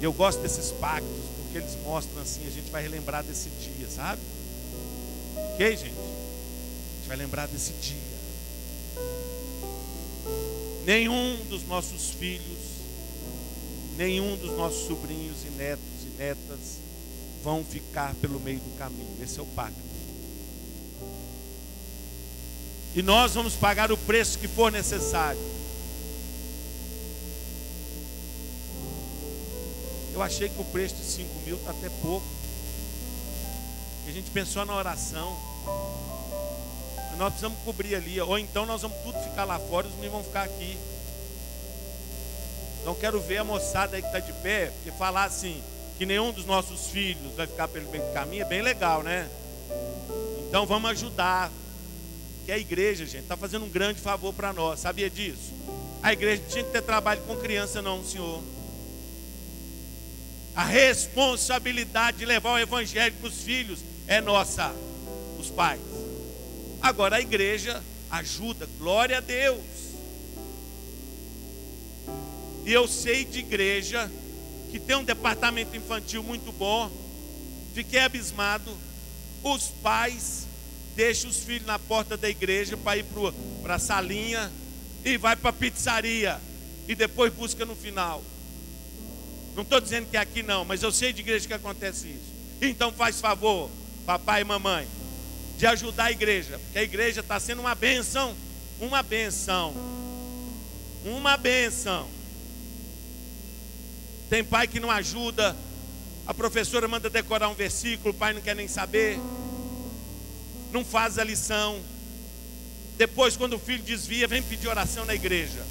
E eu gosto desses pactos, porque eles mostram assim, a gente vai relembrar desse dia, sabe? Ok, gente? A gente vai lembrar desse dia. Nenhum dos nossos filhos, nenhum dos nossos sobrinhos e netos e netas vão ficar pelo meio do caminho. Esse é o pacto. E nós vamos pagar o preço que for necessário. Eu achei que o preço de 5 mil está até pouco. a gente pensou na oração. Nós precisamos cobrir ali. Ou então nós vamos tudo ficar lá fora e os meninos vão ficar aqui. Então quero ver a moçada aí que está de pé, e falar assim, que nenhum dos nossos filhos vai ficar pelo meio do caminho, é bem legal, né? Então vamos ajudar. Que a igreja, gente, está fazendo um grande favor para nós. Sabia disso? A igreja tinha que ter trabalho com criança, não, senhor. A responsabilidade de levar o evangelho para os filhos é nossa, os pais. Agora a igreja ajuda, glória a Deus. E eu sei de igreja que tem um departamento infantil muito bom. Fiquei abismado. Os pais deixam os filhos na porta da igreja para ir para a salinha e vai para a pizzaria e depois busca no final. Não estou dizendo que é aqui não, mas eu sei de igreja que acontece isso. Então faz favor, papai e mamãe, de ajudar a igreja, porque a igreja está sendo uma benção, uma benção, uma benção. Tem pai que não ajuda, a professora manda decorar um versículo, o pai não quer nem saber, não faz a lição. Depois, quando o filho desvia, vem pedir oração na igreja.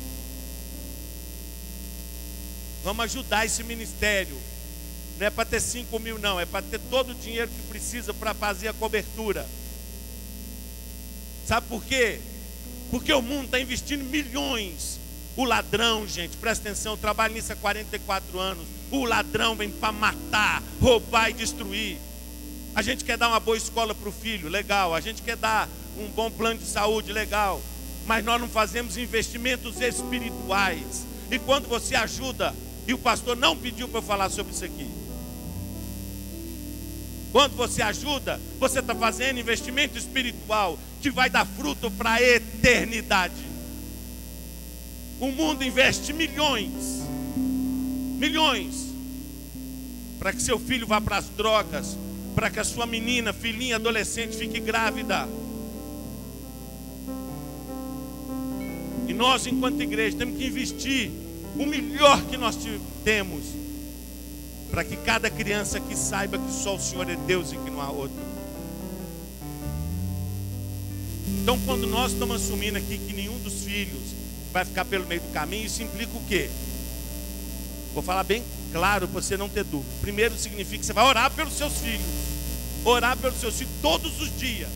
Vamos ajudar esse ministério. Não é para ter 5 mil, não, é para ter todo o dinheiro que precisa para fazer a cobertura. Sabe por quê? Porque o mundo está investindo milhões. O ladrão, gente, presta atenção, trabalho nisso há 44 anos. O ladrão vem para matar, roubar e destruir. A gente quer dar uma boa escola para o filho, legal. A gente quer dar um bom plano de saúde, legal. Mas nós não fazemos investimentos espirituais. E quando você ajuda, e o pastor não pediu para eu falar sobre isso aqui. Quando você ajuda, você está fazendo investimento espiritual que vai dar fruto para a eternidade. O mundo investe milhões, milhões, para que seu filho vá para as drogas, para que a sua menina, filhinha, adolescente fique grávida. E nós, enquanto igreja, temos que investir o melhor que nós temos para que cada criança aqui saiba que só o Senhor é Deus e que não há outro. Então, quando nós estamos assumindo aqui que nenhum dos filhos vai ficar pelo meio do caminho, isso implica o quê? Vou falar bem claro para você não ter dúvida. Primeiro significa que você vai orar pelos seus filhos. Orar pelos seus filhos todos os dias.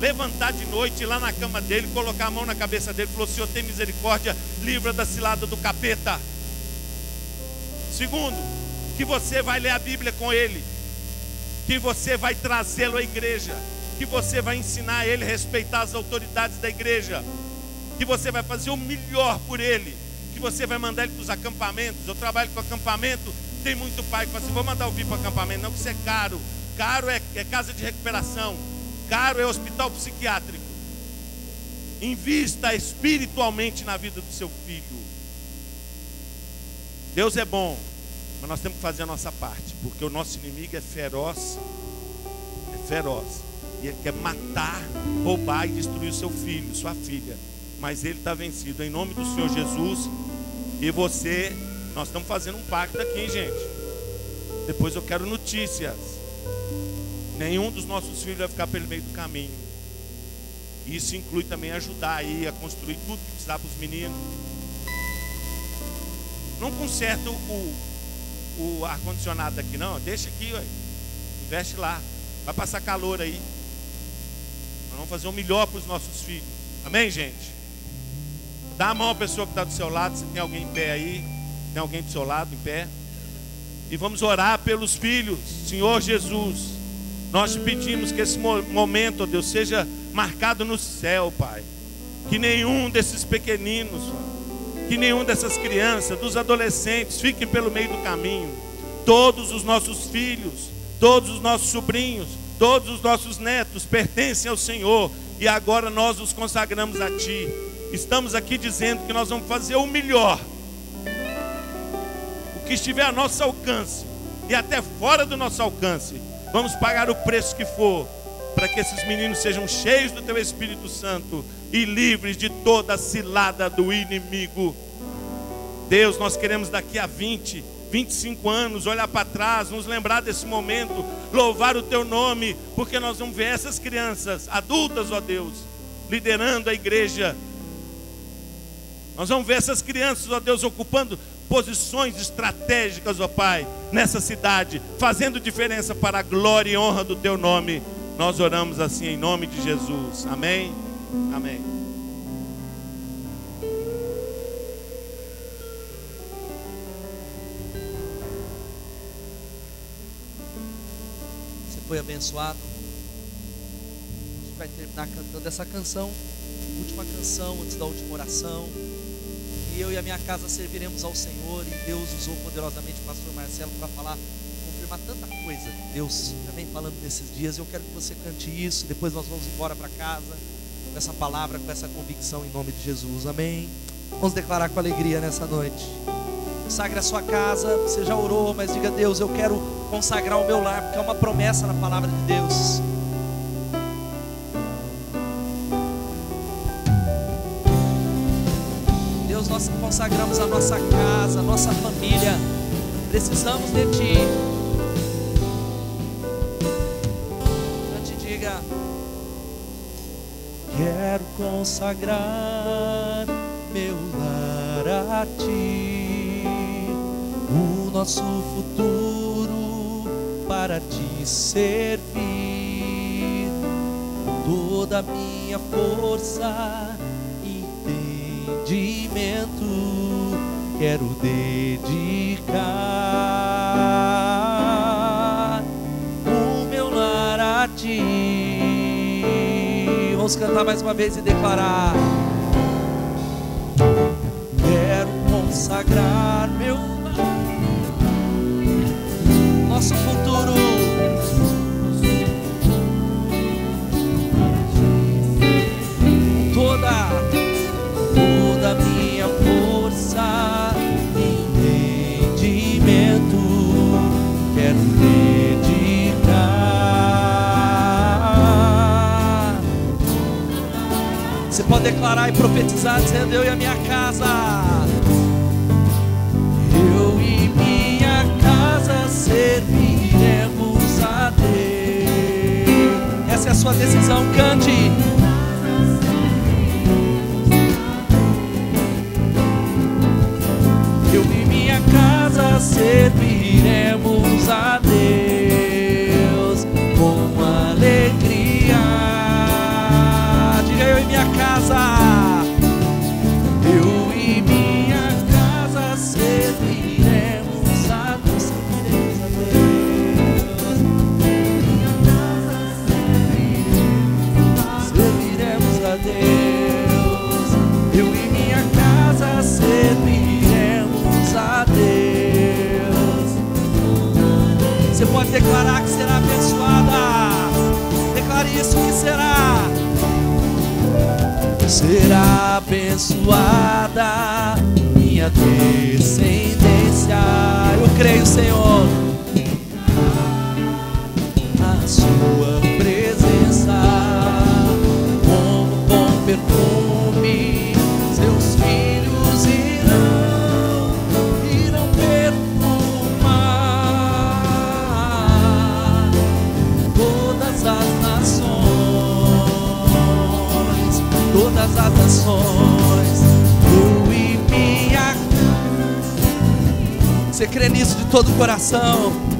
Levantar de noite, ir lá na cama dele, colocar a mão na cabeça dele, falou: Senhor, tem misericórdia, livra da cilada do capeta. Segundo, que você vai ler a Bíblia com ele, que você vai trazê-lo à igreja, que você vai ensinar ele a respeitar as autoridades da igreja, que você vai fazer o melhor por ele, que você vai mandar ele para os acampamentos. Eu trabalho com acampamento, tem muito pai que fala assim: vou mandar o vir para o acampamento, não, que isso é caro. Caro é, é casa de recuperação, caro é hospital psiquiátrico. Invista espiritualmente na vida do seu filho. Deus é bom. Mas nós temos que fazer a nossa parte, porque o nosso inimigo é feroz, é feroz. E ele quer matar, roubar e destruir o seu filho, sua filha. Mas ele está vencido em nome do Senhor Jesus. E você, nós estamos fazendo um pacto aqui, gente. Depois eu quero notícias. Nenhum dos nossos filhos vai ficar pelo meio do caminho. Isso inclui também ajudar aí a construir tudo que precisar para os meninos. Não conserta o, o ar-condicionado aqui, não. Deixa aqui, ué. investe lá. Vai passar calor aí. Nós vamos fazer o melhor para os nossos filhos. Amém, gente? Dá a mão à pessoa que está do seu lado. Se tem alguém em pé aí. Tem alguém do seu lado em pé. E vamos orar pelos filhos. Senhor Jesus, nós te pedimos que esse momento, ó Deus, seja marcado no céu, Pai. Que nenhum desses pequeninos, que nenhum dessas crianças, dos adolescentes, fiquem pelo meio do caminho. Todos os nossos filhos, todos os nossos sobrinhos, todos os nossos netos pertencem ao Senhor e agora nós os consagramos a Ti. Estamos aqui dizendo que nós vamos fazer o melhor, o que estiver a nosso alcance e até fora do nosso alcance. Vamos pagar o preço que for para que esses meninos sejam cheios do Teu Espírito Santo e livres de toda a cilada do inimigo. Deus, nós queremos daqui a 20, 25 anos olhar para trás, nos lembrar desse momento, louvar o teu nome, porque nós vamos ver essas crianças adultas, ó Deus, liderando a igreja. Nós vamos ver essas crianças, ó Deus, ocupando posições estratégicas, ó Pai, nessa cidade, fazendo diferença para a glória e honra do teu nome. Nós oramos assim em nome de Jesus. Amém. Amém. foi abençoado. A gente vai terminar cantando essa canção, última canção antes da última oração. Eu e a minha casa serviremos ao Senhor. E Deus usou poderosamente o pastor Marcelo para falar, confirmar tanta coisa Deus já vem falando nesses dias. Eu quero que você cante isso. Depois nós vamos embora para casa com essa palavra, com essa convicção em nome de Jesus. Amém. Vamos declarar com alegria nessa noite. Consagre a sua casa. Você já orou, mas diga: Deus, eu quero consagrar o meu lar, porque é uma promessa na palavra de Deus. Deus, nós consagramos a nossa casa, a nossa família. Precisamos de Ti. Cante diga: Quero consagrar meu lar a Ti, o nosso futuro para Te servir, toda a minha força entendimento quero dedicar o meu lar a ti. Vamos cantar mais uma vez e declarar. Quero consagrar meu lar, nosso futuro. Toda pode declarar e profetizar, dizendo: Eu e a minha casa, eu e minha casa serviremos a Deus. Essa é a sua decisão, cante. Eu e minha casa serviremos a Deus isso que será. Será abençoada minha descendência. Eu creio, Senhor. As nações. Eu e minha Você crê nisso de todo o coração?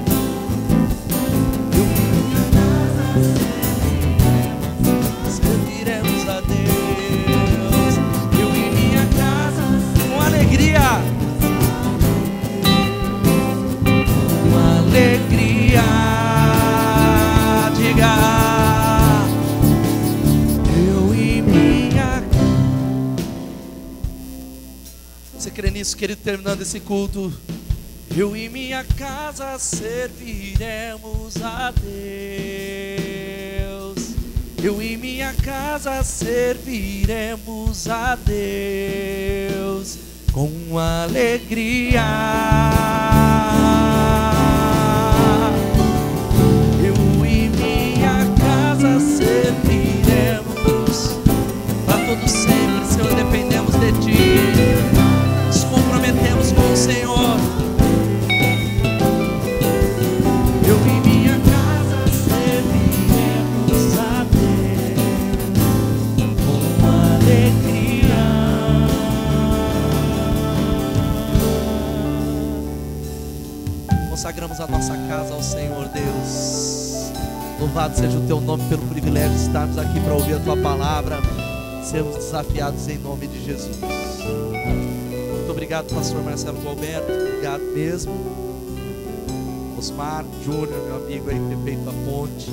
Nisso, querido? Terminando esse culto. Eu e minha casa serviremos a Deus. Eu e minha casa serviremos a Deus com alegria. A nossa casa ao Senhor Deus. Louvado seja o teu nome pelo privilégio de estarmos aqui para ouvir a tua palavra, sermos desafiados em nome de Jesus. Muito obrigado, pastor Marcelo Alberto. Obrigado mesmo. Osmar Júnior, meu amigo aí, prefeito da Ponte,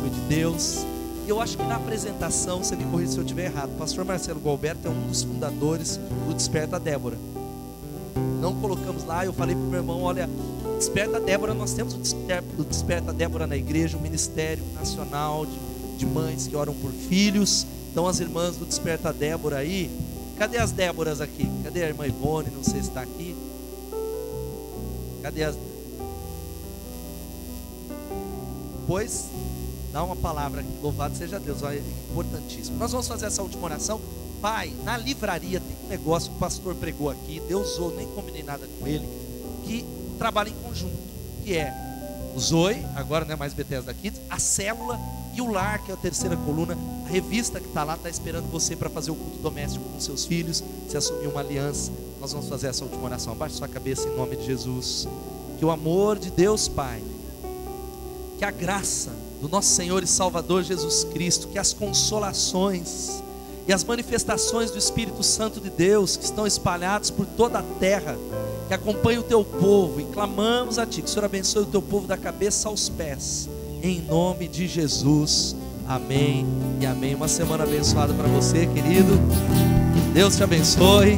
foi de Deus. E eu acho que na apresentação, você me corrija se eu estiver errado, pastor Marcelo Galberto é um dos fundadores do Desperta Débora. Não colocamos lá, eu falei para o meu irmão, olha, Desperta Débora, nós temos o Desperta, o Débora na igreja, um ministério nacional de, de mães que oram por filhos. Então as irmãs do Desperta Débora aí, cadê as Déboras aqui? Cadê a irmã Ivone? Não sei se está aqui. Cadê as. Pois, dá uma palavra aqui, louvado seja Deus, é importantíssimo. Nós vamos fazer essa última oração. Pai, na livraria tem um negócio que o pastor pregou aqui, Deus usou, nem combinei nada com ele, que trabalha em conjunto, que é o Zoe, agora não é mais Bethesda Kids, a célula e o lar, que é a terceira coluna, a revista que está lá está esperando você para fazer o culto doméstico com seus filhos, se assumir uma aliança. Nós vamos fazer essa última oração. Abaixe sua cabeça em nome de Jesus. Que o amor de Deus Pai, que a graça do nosso Senhor e Salvador Jesus Cristo, que as consolações e as manifestações do Espírito Santo de Deus que estão espalhados por toda a terra, que acompanhe o teu povo e clamamos a Ti, que o Senhor abençoe o teu povo da cabeça aos pés, em nome de Jesus. Amém e amém. Uma semana abençoada para você, querido. Deus te abençoe.